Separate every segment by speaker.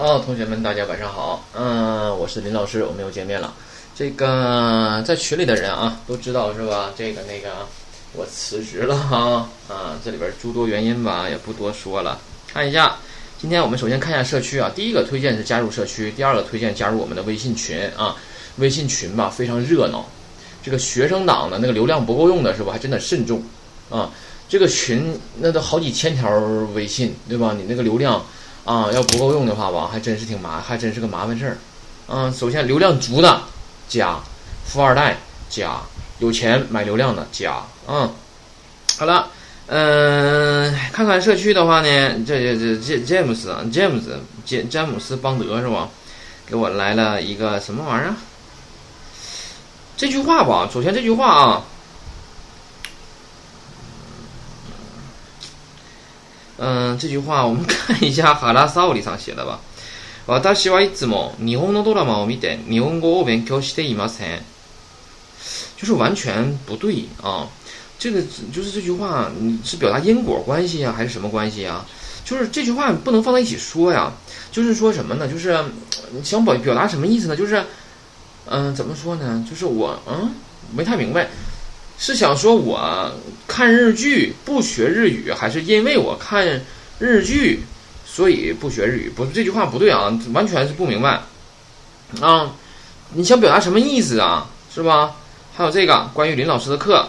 Speaker 1: 好同学们，大家晚上好。嗯，我是林老师，我们又见面了。这个在群里的人啊，都知道是吧？这个那个，我辞职了哈。啊，这里边诸多原因吧，也不多说了。看一下，今天我们首先看一下社区啊。第一个推荐是加入社区，第二个推荐加入我们的微信群啊。微信群吧，非常热闹。这个学生党的那个流量不够用的是吧？还真的慎重啊。这个群那都好几千条微信，对吧？你那个流量。啊，要不够用的话吧，还真是挺麻，还真是个麻烦事儿。嗯，首先流量足的加，富二代加，有钱买流量的加。嗯，好了，嗯，看看社区的话呢，这这这詹詹姆斯啊，詹姆斯詹詹姆斯邦德是吧？给我来了一个什么玩意儿？这句话吧，首先这句话啊。嗯，这句话我们看一下哈拉萨里上写的吧。私はいつも日本のドラマを見て日本語を勉強していません。就是完全不对啊！这个就是这句话，你是表达因果关系啊，还是什么关系啊？就是这句话不能放在一起说呀。就是说什么呢？就是想表表达什么意思呢？就是嗯，怎么说呢？就是我嗯，没太明白。是想说我看日剧不学日语，还是因为我看 日剧所以不学日语？不是这句话不对啊，完全是不明白啊！你想表达什么意思啊？是吧？还有这个关于林老师的课，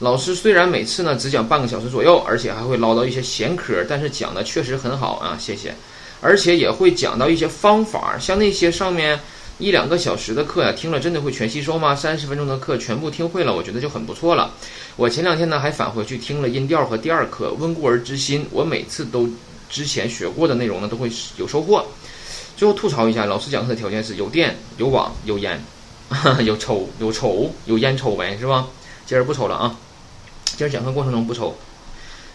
Speaker 1: 老师虽然每次呢只讲半个小时左右，而且还会唠叨一些闲嗑，但是讲的确实很好啊，谢谢！而且也会讲到一些方法，像那些上面。一两个小时的课呀，听了真的会全吸收吗？三十分钟的课全部听会了，我觉得就很不错了。我前两天呢还返回去听了音调和第二课《温故而知新》，我每次都之前学过的内容呢都会有收获。最后吐槽一下，老师讲课的条件是有电、有网、有烟，有抽、有抽、有烟抽呗，是吧？今儿不抽了啊，今儿讲课过程中不抽。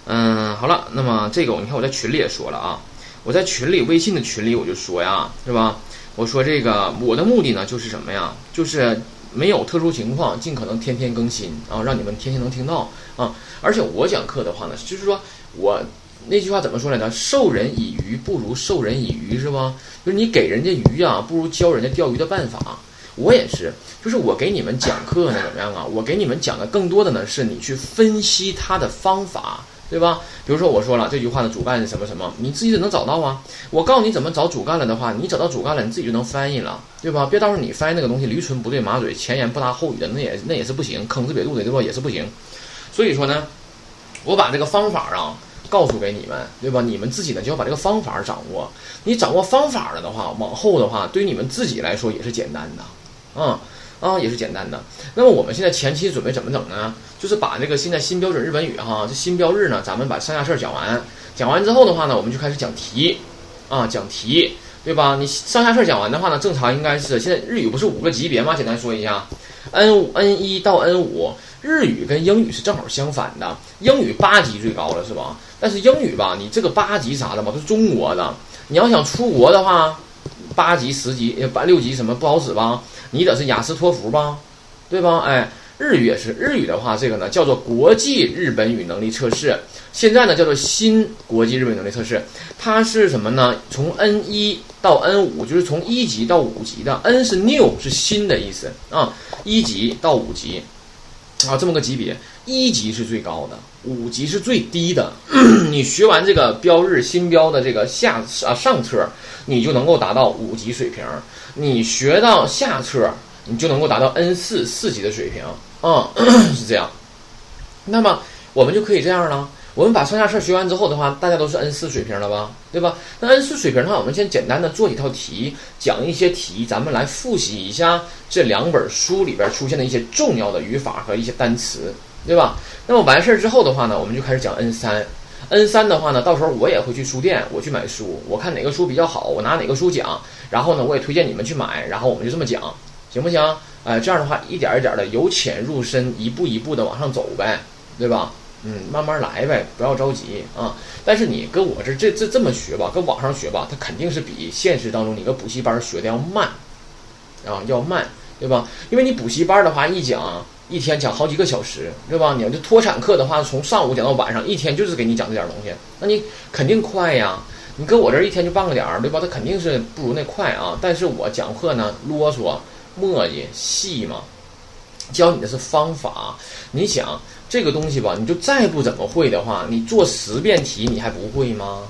Speaker 1: 嗯，好了，那么这个你看我在群里也说了啊，我在群里微信的群里我就说呀，是吧？我说这个，我的目的呢，就是什么呀？就是没有特殊情况，尽可能天天更新啊，让你们天天能听到啊。而且我讲课的话呢，就是说我那句话怎么说来着？授人以鱼不如授人以渔，是吧？就是你给人家鱼啊，不如教人家钓鱼的办法。我也是，就是我给你们讲课呢，怎么样啊？我给你们讲的更多的呢，是你去分析它的方法。对吧？比如说我说了这句话的主干是什么什么，你自己就能找到啊。我告诉你怎么找主干了的话，你找到主干了，你自己就能翻译了，对吧？别到时候你翻译那个东西驴唇不对马嘴，前言不搭后语的，那也那也是不行，坑字别肚的，对吧？也是不行。所以说呢，我把这个方法啊告诉给你们，对吧？你们自己呢就要把这个方法掌握。你掌握方法了的话，往后的话对你们自己来说也是简单的，嗯。啊，也是简单的。那么我们现在前期准备怎么整呢？就是把这个现在新标准日本语哈，这新标日呢，咱们把上下事讲完。讲完之后的话呢，我们就开始讲题，啊，讲题，对吧？你上下事讲完的话呢，正常应该是现在日语不是五个级别吗？简单说一下，N 五 N 一到 N 五，日语跟英语是正好相反的，英语八级最高了，是吧？但是英语吧，你这个八级啥的吧，都是中国的，你要想出国的话，八级、十级、八六级什么不好使吧？你得是雅思托福吧，对吧？哎，日语也是，日语的话，这个呢叫做国际日本语能力测试，现在呢叫做新国际日本能力测试，它是什么呢？从 N 一到 N 五，就是从一级到五级的，N 是 new 是新的意思。啊，一级到五级。啊，这么个级别，一级是最高的，五级是最低的。你学完这个标日新标的这个下啊上册，你就能够达到五级水平。你学到下册，你就能够达到 N 四四级的水平啊，是这样。那么我们就可以这样了。我们把上下册学完之后的话，大家都是 N 四水平了吧？对吧？那 N 四水平的话，我们先简单的做几套题，讲一些题，咱们来复习一下这两本书里边出现的一些重要的语法和一些单词，对吧？那么完事儿之后的话呢，我们就开始讲 N 三。N 三的话呢，到时候我也会去书店，我去买书，我看哪个书比较好，我拿哪个书讲。然后呢，我也推荐你们去买，然后我们就这么讲，行不行？哎，这样的话，一点一点的由浅入深，一步一步的往上走呗，对吧？嗯，慢慢来呗，不要着急啊。但是你跟我这这这这么学吧，跟网上学吧，它肯定是比现实当中你个补习班学的要慢啊，要慢，对吧？因为你补习班的话，一讲一天讲好几个小时，对吧？你要就脱产课的话，从上午讲到晚上，一天就是给你讲这点东西，那你肯定快呀。你搁我这一天就半个点儿，对吧？他肯定是不如那快啊。但是我讲课呢，啰嗦、磨叽、细嘛，教你的是方法。你想这个东西吧，你就再不怎么会的话，你做十遍题你还不会吗？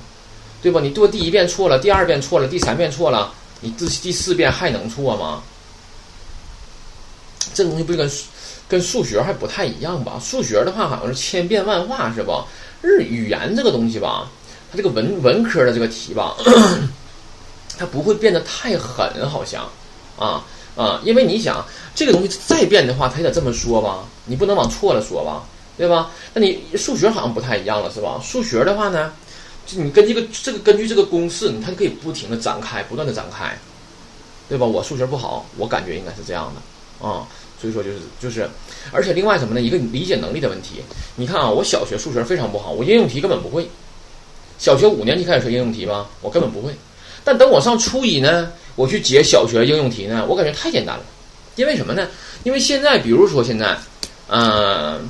Speaker 1: 对吧？你做第一遍错了，第二遍错了，第三遍错了，你第第四遍还能错吗？这东西不跟跟数学还不太一样吧？数学的话好像是千变万化，是吧？日语言这个东西吧，它这个文文科的这个题吧，它不会变得太狠，好像啊啊，因为你想这个东西再变的话，它也得这么说吧？你不能往错了说吧？对吧？那你数学好像不太一样了，是吧？数学的话呢，就你根据这个这个根据这个公式，你它可以不停的展开，不断的展开，对吧？我数学不好，我感觉应该是这样的啊。所以说就是就是，而且另外什么呢？一个理解能力的问题。你看啊，我小学数学非常不好，我应用题根本不会。小学五年级开始学应用题吧，我根本不会。但等我上初一呢，我去解小学应用题呢，我感觉太简单了。因为什么呢？因为现在，比如说现在，嗯，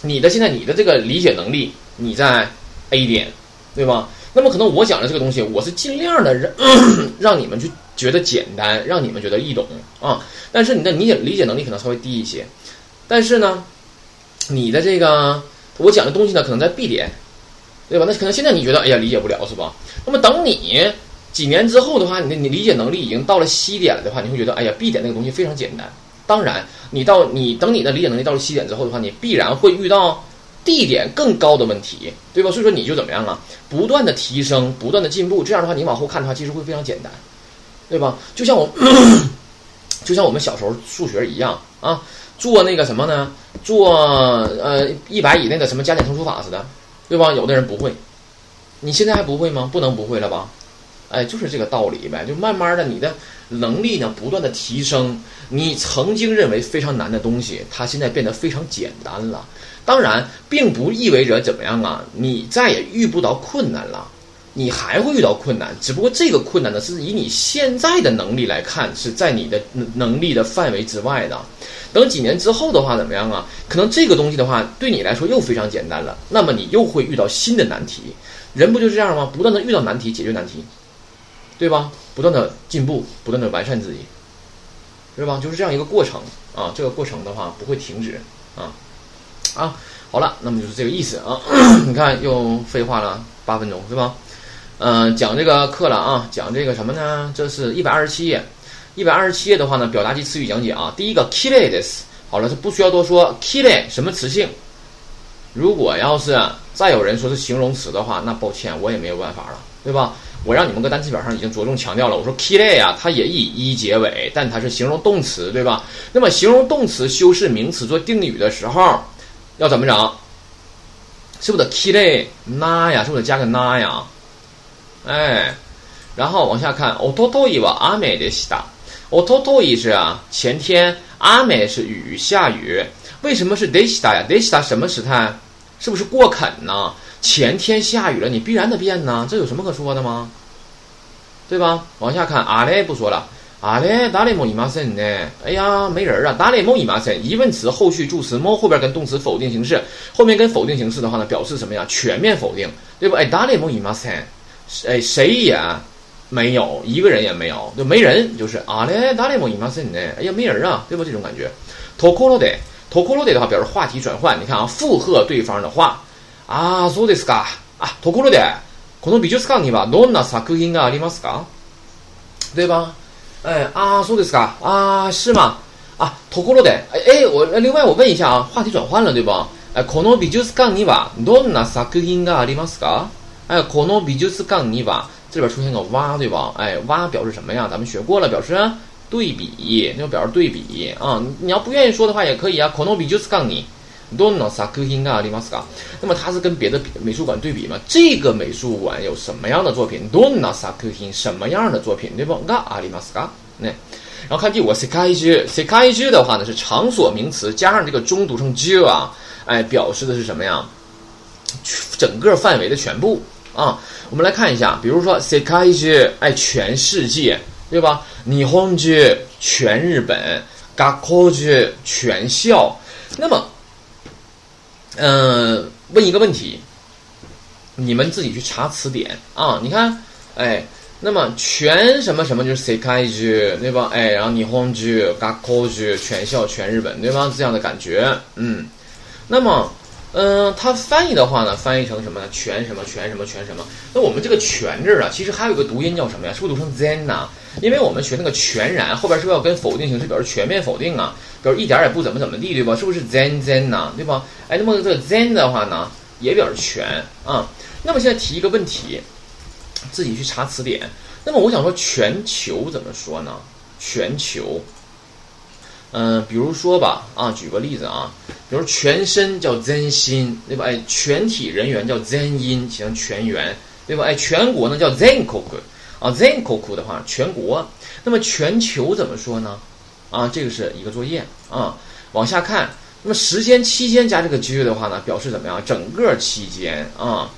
Speaker 1: 你的现在你的这个理解能力你在 A 点，对吧？那么可能我讲的这个东西，我是尽量的让 让你们去。觉得简单，让你们觉得易懂啊！但是你的理解理解能力可能稍微低一些。但是呢，你的这个我讲的东西呢，可能在 B 点，对吧？那可能现在你觉得哎呀理解不了是吧？那么等你几年之后的话，你的你理解能力已经到了 C 点了的话，你会觉得哎呀 B 点那个东西非常简单。当然，你到你等你的理解能力到了 C 点之后的话，你必然会遇到 D 点更高的问题，对吧？所以说你就怎么样啊？不断的提升，不断的进步，这样的话你往后看的话，其实会非常简单。对吧？就像我，就像我们小时候数学一样啊，做那个什么呢？做呃一百以内的什么加减乘除法似的，对吧？有的人不会，你现在还不会吗？不能不会了吧？哎，就是这个道理呗。就慢慢的，你的能力呢不断的提升，你曾经认为非常难的东西，它现在变得非常简单了。当然，并不意味着怎么样啊，你再也遇不到困难了。你还会遇到困难，只不过这个困难呢，是以你现在的能力来看，是在你的能力的范围之外的。等几年之后的话，怎么样啊？可能这个东西的话，对你来说又非常简单了。那么你又会遇到新的难题。人不就这样吗？不断的遇到难题，解决难题，对吧？不断的进步，不断的完善自己，对吧？就是这样一个过程啊。这个过程的话不会停止啊啊。好了，那么就是这个意思啊。你看又废话了八分钟，是吧？嗯，讲这个课了啊，讲这个什么呢？这是一百二十七页，一百二十七页的话呢，表达及词语讲解啊。第一个 k i l e d e s 好了，这不需要多说 k i l e 什么词性？如果要是再有人说是形容词的话，那抱歉，我也没有办法了，对吧？我让你们搁单词表上已经着重强调了，我说 k i l e 呀，它也以一结尾，但它是形容动词，对吧？那么形容动词修饰名词做定语的时候，要怎么整？是不是 k i l e 那呀？是不是加个那呀？哎，然后往下看，おとといは雨でした。おととい是啊，前天，雨是雨，下雨。为什么是でした呀？でした什么时态？是不是过肯呢？ 前天下雨了，你必然得变呢，这有什么可说的吗？对吧？往下看，あれ不说了，あれ誰もいませんね。哎呀，没人啊，誰もいません。疑问词后续助词も后边跟动词否定形式，后面跟否定形式的话呢，表示什么呀？全面否定，对不？哎，誰もいません。哎，谁也没有，一个人也没有，就没人，就是啊嘞，哪里没伊玛森呢？哎呀，没人啊，对吧？这种感觉。ところで，ところで的话表示话题转换，你看啊，附和对方的话 啊，そうですか啊，ところで、この美術館にはどんな作品がありますか？对吧？哎啊，そうですか啊，是吗？啊，ところで，哎哎，我另外我问一下啊，话题转换了对吧？哎，この美術館にはどんな作品がありますか？哎，可诺比就是杠尼瓦，这里边出现个哇，对吧？哎，哇表示什么呀？咱们学过了，表示对比，那就表示对比啊。你要不愿意说的话也可以啊。可诺比就是杠尼，どんな作品がありますか？那么它是跟别的美术馆对比嘛？这个美术馆有什么样的作品？どんな作品什么样的作品？对不？がありますか？那然后看第五个世界中，世界中的话呢是场所名词，加上这个中读成中啊，哎，表示的是什么呀？整个范围的全部。啊，我们来看一下，比如说 “sekai 哎，全世界，对吧？霓虹剧全日本，gaku 全校。那么， 嗯，问一个问题，你们自己去查词典啊。你看，哎，那么全什么什么就是 s e k a i j 对吧？哎，然后霓虹剧、嘎口剧、全校全日本，对吧？这样的感觉，嗯，那么。嗯，它翻译的话呢，翻译成什么呢？全什么全什么全什么？那我们这个全字啊，其实还有一个读音叫什么呀？是不是读成 zen 呢？因为我们学那个全然后边是不是要跟否定形式表示全面否定啊？表示一点也不怎么怎么地，对吧？是不是 zen zen 呢？对吧？哎，那么这个 zen 的话呢，也表示全啊。那么现在提一个问题，自己去查词典。那么我想说，全球怎么说呢？全球。嗯，比如说吧，啊，举个例子啊，比如全身叫 Zen 心，对吧？哎，全体人员叫真音，形成全员，对吧？哎，全国呢叫 z e n k o k 啊，zenkoku 的话，全国。那么全球怎么说呢？啊，这个是一个作业啊。往下看，那么时间期间加这个句的话呢，表示怎么样？整个期间啊。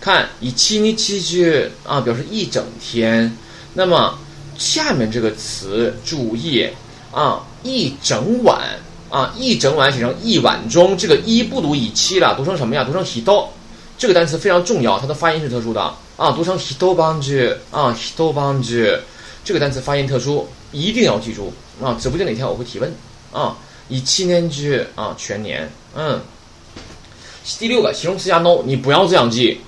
Speaker 1: 看以七尼七句啊，表示一整天。那么下面这个词注意。啊，一整晚啊，一整晚写成一晚中，这个一不读以七了，读成什么呀？读成 hito，这个单词非常重要，它的发音是特殊的啊，读成 hito banju 啊，hito banju，这个单词发音特殊，一定要记住啊。指不定哪天我会提问啊。以七年之啊，全年，嗯。第六个形容词加 no，你不要这样记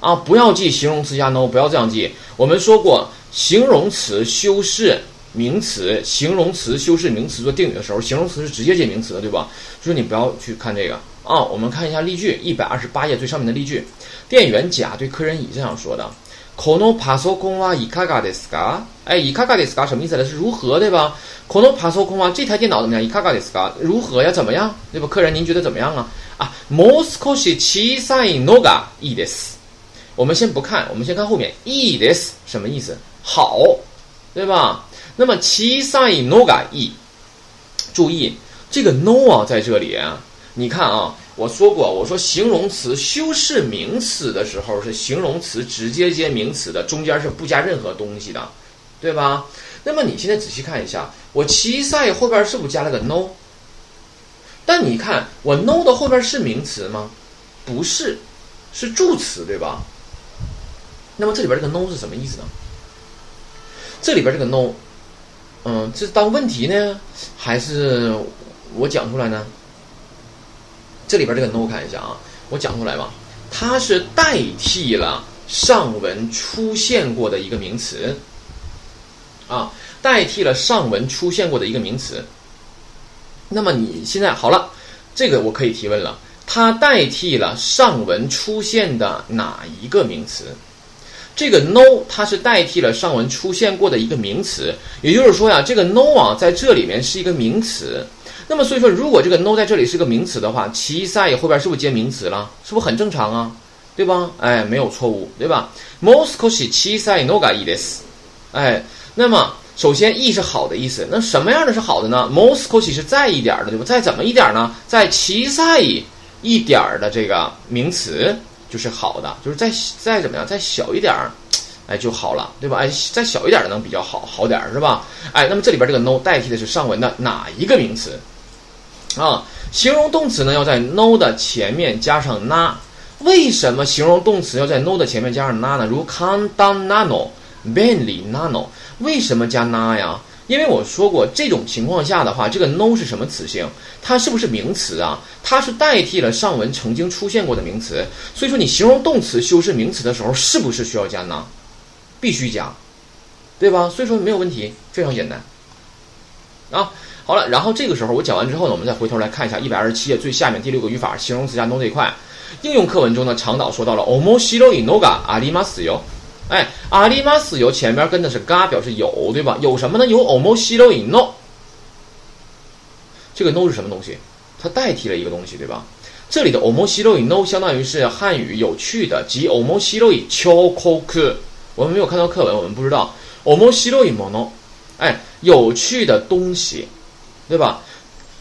Speaker 1: 啊，不要记形容词加 no，不要这样记。我们说过，形容词修饰。名词、形容词修饰名词做定语的时候，形容词是直接接名词的，对吧？所以你不要去看这个啊。我们看一下例句，一百二十八页最上面的例句。店员甲对客人乙这样说的：“Kono pasoku wa ikaga desu ka？” 哎，ikaga desu ka 什么意思呢？是如何，对吧？Kono pasoku wa 这台电脑怎么样？ikaga desu ka 如何呀？怎么样？对吧？客人您觉得怎么样啊？啊，moskoshi chisai noga i desu。我们先不看，我们先看后面，i desu 什么意思？好，对吧？那么七赛 no 改 e，注意这个 no 啊，在这里啊，你看啊，我说过，我说形容词修饰名词的时候是形容词直接接名词的，中间是不加任何东西的，对吧？那么你现在仔细看一下，我七赛后边是不是加了个 no？但你看我 no 的后边是名词吗？不是，是助词，对吧？那么这里边这个 no 是什么意思呢？这里边这个 no。嗯，这当问题呢，还是我讲出来呢？这里边这个 no 看一下啊，我讲出来吧，它是代替了上文出现过的一个名词啊，代替了上文出现过的一个名词。那么你现在好了，这个我可以提问了，它代替了上文出现的哪一个名词？这个 no 它是代替了上文出现过的一个名词，也就是说呀，这个 no 啊在这里面是一个名词。那么所以说，如果这个 no 在这里是个名词的话，其 sai 后边是不是接名词了？是不是很正常啊？对吧？哎，没有错误，对吧？moskoshi chi sai noga i des，哎，那么首先 e 是好的意思，那什么样的是好的呢？moskoshi 是再一点的，对吧？再怎么一点呢？在 chi sai 一点的这个名词。就是好的，就是再再怎么样，再小一点，哎就好了，对吧？哎，再小一点的能比较好，好点儿是吧？哎，那么这里边这个 no 代替的是上文的哪一个名词？啊，形容动词呢要在 no 的前面加上 na，为什么形容动词要在 no 的前面加上 na 呢？如 can dan nano benly nano，为什么加 na 呀？因为我说过，这种情况下的话，这个 no 是什么词性？它是不是名词啊？它是代替了上文曾经出现过的名词。所以说，你形容动词修饰名词的时候，是不是需要加 na？必须加，对吧？所以说没有问题，非常简单。啊，好了，然后这个时候我讲完之后呢，我们再回头来看一下一百二十七页最下面第六个语法，形容词加 no 这一块。应用课文中呢，长岛说到了 omoshiroi noga arimasu yo。哎，阿里马斯有前面跟的是嘎，表示有，对吧？有什么呢？有 o m o s i r o i no。这个 no 是什么东西？它代替了一个东西，对吧？这里的 o m o s i r o i no 相当于是汉语有趣的，即 o m o s i r o i chokoku。我们没有看到课文，我们不知道 o m o s i r o i mono。哎，有趣的东西，对吧？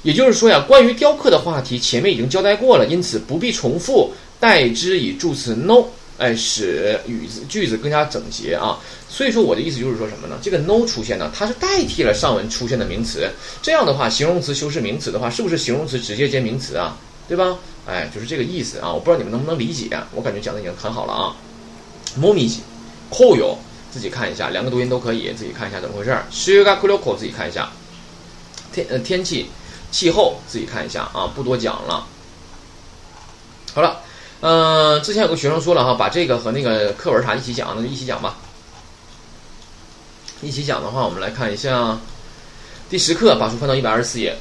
Speaker 1: 也就是说呀，关于雕刻的话题前面已经交代过了，因此不必重复，代之以助词 no。哎，使语子句子更加整洁啊！所以说我的意思就是说什么呢？这个 no 出现呢，它是代替了上文出现的名词。这样的话，形容词修饰名词的话，是不是形容词直接接名词啊？对吧？ 哎，就是这个意思啊。我不知道你们能不能理解，我感觉讲的已经很好了啊。もみじ、紅葉，自己看一下，两个读音都可以，自己看一下怎么回事。修がくるこ，自己看一下。 天呃天气气候，自己看一下啊，不多讲了。好了，嗯，之前有个学生说了哈，把这个和那个课文啥一起讲，那就一起讲吧。一起讲的话，我们来看一下第十课，把书翻到一百二十四页。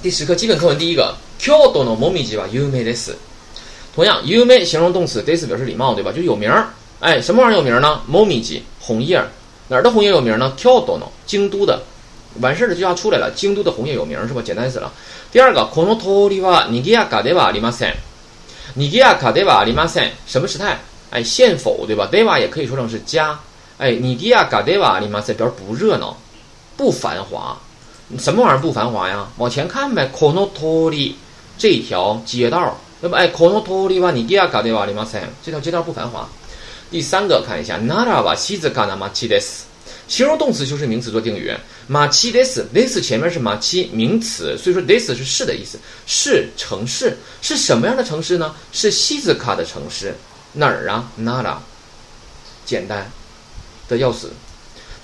Speaker 1: 第十课基本课文第一个，Kyoto no momiji wa yume desu。同样，yume 形容动词，this 表示礼貌，对吧？就有名儿。哎，什么玩意儿有名呢？momiji 红叶，哪儿的红叶有名呢？Kyoto no 京都的。完事儿的这句话出来了，京都的红叶有名是吧？简单死了。第二个，kono tori wa nigiyaka de wa arimasen。nigiyaka de wa arimasen 什么时态？哎，现否对吧？de wa 也可以说成是加。哎，nigiyaka de wa arimasen 表示不热闹，不繁华。什么玩意儿不繁华呀？往前看呗，kono tori 这条街道，那么？哎，kono tori wa nigiyaka de wa arimasen 这条街道不繁华。第三个看一下，nara wa shizuka na machi desu。形容动词修饰名词做定语，马七 this this 前面是马七名词，所以说 this 是是的意思，是城市，是什么样的城市呢？是西子卡的城市，哪儿啊？Nara，简单的要死。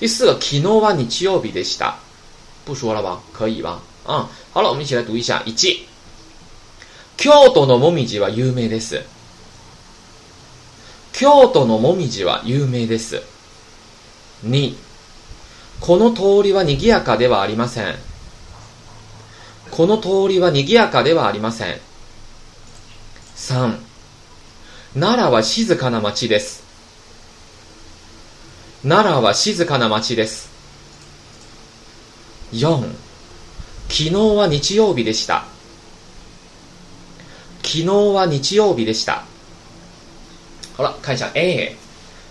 Speaker 1: 第四个，kino wa nichiyobi deshita，不说了吧？可以吧？啊，好了，我们一起来读一下一季。Kyoto no momiji wa yume desu。Kyoto no momiji wa yume desu。二この通りは賑やかではありません。この通りは賑やかではありません。3. 奈良は静かな町です。奈良は静かな町です。4. 昨日は日曜日でした。昨日は日曜日でした。好了，看一下 A。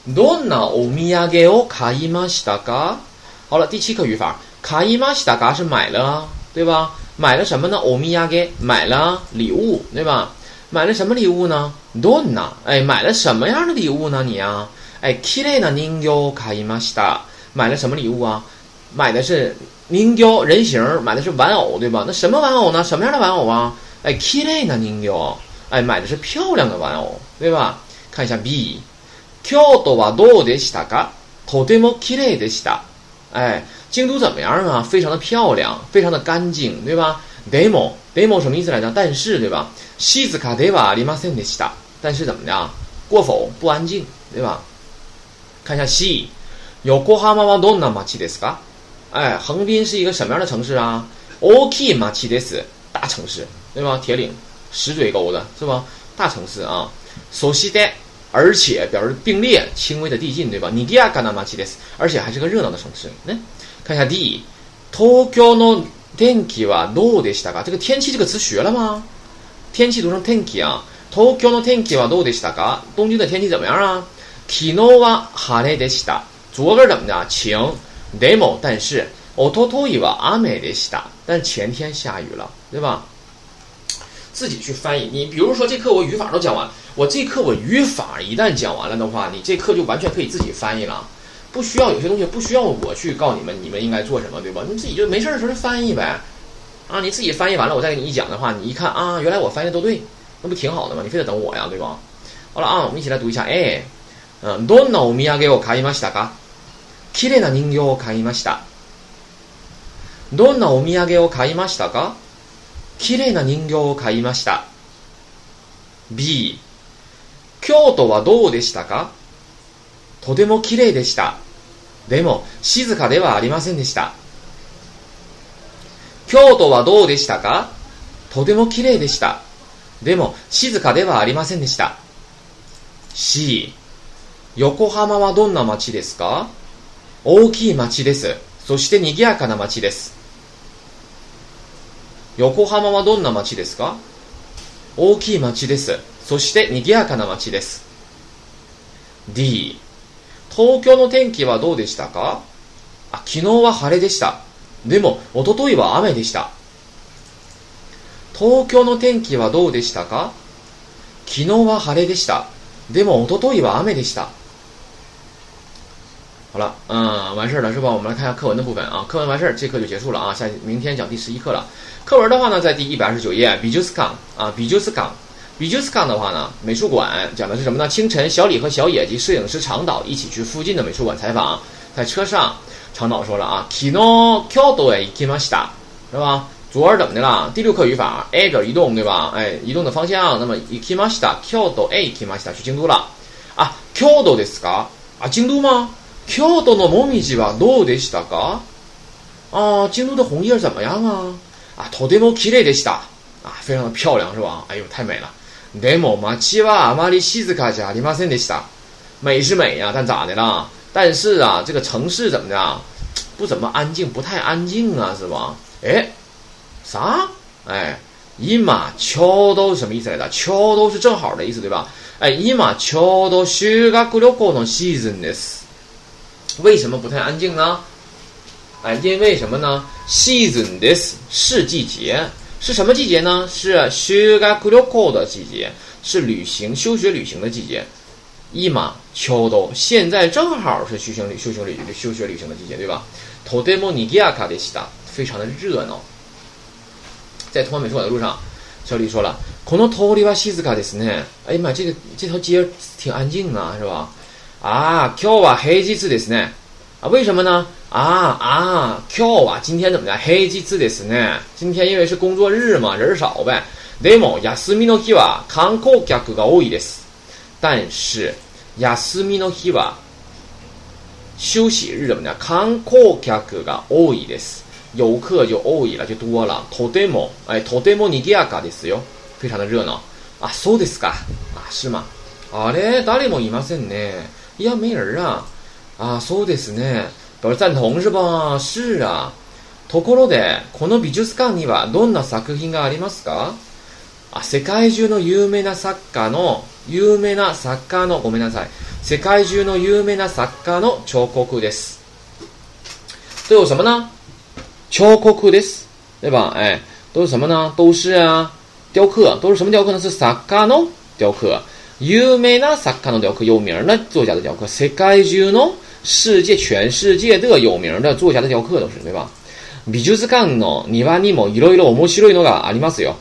Speaker 1: どんなお土産を買いましたか？好了，第七课语法，卡伊玛西达嘎是买了，对吧？买了什么呢？欧米亚给买了礼物，对吧？买了什么礼物呢？多呢？哎，买了什么样的礼物呢？你呀，哎，きれいな人形卡伊玛西达，买了什么礼物啊？买的是人形人形，买的是玩偶，对吧？那什么玩偶呢？什么样的玩偶啊？哎，きれいな人形，哎，买的是漂亮的玩偶，对吧？看一下 B，京都はどうでしたか？とてもきれいでした。 哎，京都怎么样啊？非常的漂亮，非常的干净，对吧？demo demo 什么意思来着？但是，对吧？西子卡德瓦里马森的西达，但是怎么的啊？过否？不安静，对吧？看一下西，有过哈马瓦多纳马奇德斯卡。哎，横滨是一个什么样的城市啊？oki 马奇德斯，大城市，对吧？铁岭、石嘴沟的是吧？大城市啊。so 西的。而且表示并列，轻微的递进，对吧？尼基亚干纳马奇です，而且还是个热闹的城市。那看一下 D，東京の天気はどうでしたか？这个天气这个词学了吗？天气读成天気啊。東京の天気はどうでしたか？东京的天气怎么样啊？昨日は晴れでした。昨个怎么的？晴。demo 但是，おとといは雨でした。但前天下雨了，对吧？自己去翻译。你比如说这课我语法都讲完。 我这课我语法一旦讲完了的话，你这课就完全可以自己翻译了，不需要有些东西不需要我去告诉你们，你们应该做什么，对吧？你自己就没事的时候就翻译呗，啊，你自己翻译完了，我再给你一讲的话，你一看啊，原来我翻译的都对，那不挺好的吗？你非得等我呀，对吧？好了啊，我们一起来读一下，哎，嗯，どんなお土産を買いましたか？綺麗な人形を買いました。どんなお土産を買いましたか？綺麗な人形を買いました。B 京都はどうでしたか？とても綺麗でした。でも、静かではありませんでした。京都はどうでしたか？とても綺麗でした。でも、静かではありませんでした。C、横浜はどんな街ですか？大きい街です。そして賑やかな街です。横浜はどんな街ですか？大きい街です。そして賑やかな街です。D、東京の天気はどうでしたか？あ昨日は晴れでした。でも、おとといは雨でした。東京の天気はどうでしたか？昨日は晴れでした。でも、おとといは雨でした。好了，嗯，完事儿了是吧？我们来看一下课文的部分啊。课文完事儿，这课就结束了啊。下明天讲第十一课了。课文的话呢，在第一百二十九页。比 u s 啊，比 u s 比 j u s 的话呢，美术馆讲的是什么呢？清晨，小李和小野及摄影师长岛一起去附近的美术馆采访。在车上，长岛说了啊，Kino Kyoto e Ikimashita，是吧？昨儿怎么的了？第六课语法，A 表移动，对吧？哎，移动的方向。那么 Ikimashita Kyoto e Ikimashita 去京都了啊？Kyoto ですか？啊，京都吗？京都の紅葉はどうでしたか？啊，京都的红叶怎么样啊？啊，とても綺麗でした。啊，非常的漂亮，是吧？哎呦，太美了。 でも街はあまり静かじゃありませんでした。美是美呀，但咋的了？但是啊，这个城市怎么的？不怎么安静，不太安静啊，是吧？哎，啥？哎，今ちょうど什么意思来着？ちょうど是正好的意思，对吧？哎，今ちょうど修学旅行のシーズンです。为什么不太安静呢？哎，因为什么呢？Season this 是季节， 是什么季节呢？是修学旅行的季节，是旅行、休学旅行的季节。一马秋冬，现在正好是休行旅、休行旅、休学旅行的季节，对吧？とても賑やかでした，非常的热闹。在通往美术馆的路上，小李说了：“この通りは静かですね。”哎呀妈，这个这条街挺安静啊，是吧？啊，今日は平日ですね。 啊，为什么呢？啊啊，今日は今天怎么的？平日ですね。今天因为是工作日嘛，人少呗。でも休みの日は観光客が多いです。但是休みの日は休息日怎么的？観光客が多いです。游客就多い了，就多了。とても哎，とても賑やかですよ。非常的热闹。啊，そうですか。啊，是吗？あれ、誰もいませんね。いや、没人啊。啊，そうですね。表赞同是吧？是啊。ところで、この美術館にはどんな作品がありますか？あ、世界中の有名な作家の、有名な作家の、ごめんなさい。世界中の有名な作家の彫刻です。都有什么呢？彫刻です。对吧？哎，都是什么呢？都是啊，雕刻。都是什么雕刻呢？是作家の雕刻。有名な作家の雕刻，有名的作家的雕刻。世界中の世界全世界的有名的作家的雕刻都是对吧？美術館の庭にもいろいろ面白いのがありますよ。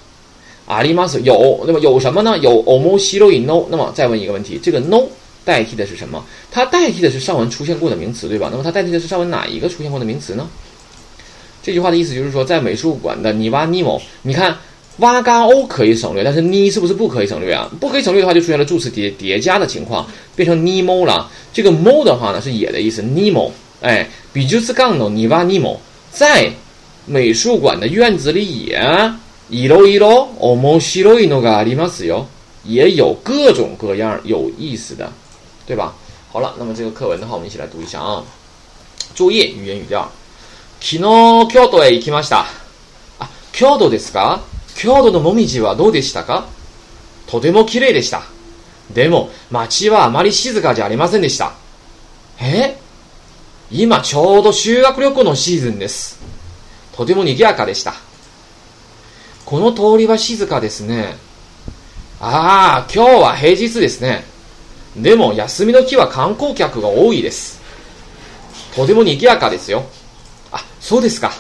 Speaker 1: あります有，那么有什么呢？有面白いの。那么再问一个问题，这个 no 代替的是什么？它代替的是上文出现过的名词，对吧？那么它代替的是上文哪一个出现过的名词呢？这句话的意思就是说，在美术馆的尼瓦尼莫，你看。 哇嘎欧可以省略，但是呢是不是不可以省略啊？不可以省略的话，就出现了助词叠叠加的情况，变成尼莫了。这个莫的话呢是也的意思，尼莫。哎，比就是杠呢，尼瓦尼莫，在美术馆的院子里也一楼一楼，おもしろいのがありますよ，也有各种各样有意思的，对吧？好了，那么这个课文的话，我们一起来读一下啊。注意语言语调。昨日京都へ行きました。あ、京都ですか？ 京都のもみじはどうでしたか？とても綺麗でした。でも、街はあまり静かじゃありませんでした。え？今ちょうど修学旅行のシーズンです。とても賑やかでした。この通りは静かですね。ああ、今日は平日ですね。でも、休みの日は観光客が多いです。とても賑やかですよ。あ、そうですか。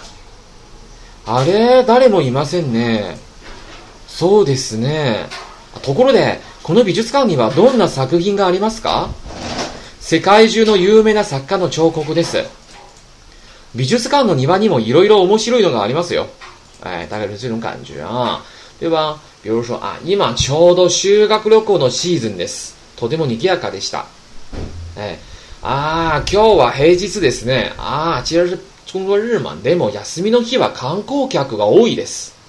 Speaker 1: あれ、誰もいませんね。そうですね。ところで、この美術館にはどんな作品がありますか？世界中の有名な作家の彫刻です。美術館の庭にもいろいろ面白いのがありますよ。哎，大概是这种感觉啊，对吧？比如说啊，今ちょうど修学旅行のシーズンです。とても賑やかでした。哎，啊、今日は平日ですね。啊、今儿是工作日嘛。でも休みの日は観光客が多いです。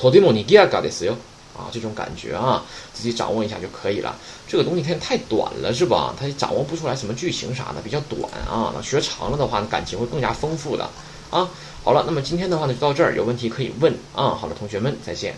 Speaker 1: とても賑やかですよ。啊，这种感觉啊，自己掌握一下就可以了。这个东西它太短了，是吧？它掌握不出来什么剧情啥的，比较短啊。那学长了的话，感情会更加丰富的啊。好了，那么今天的话呢就到这儿，有问题可以问啊。好了，同学们再见。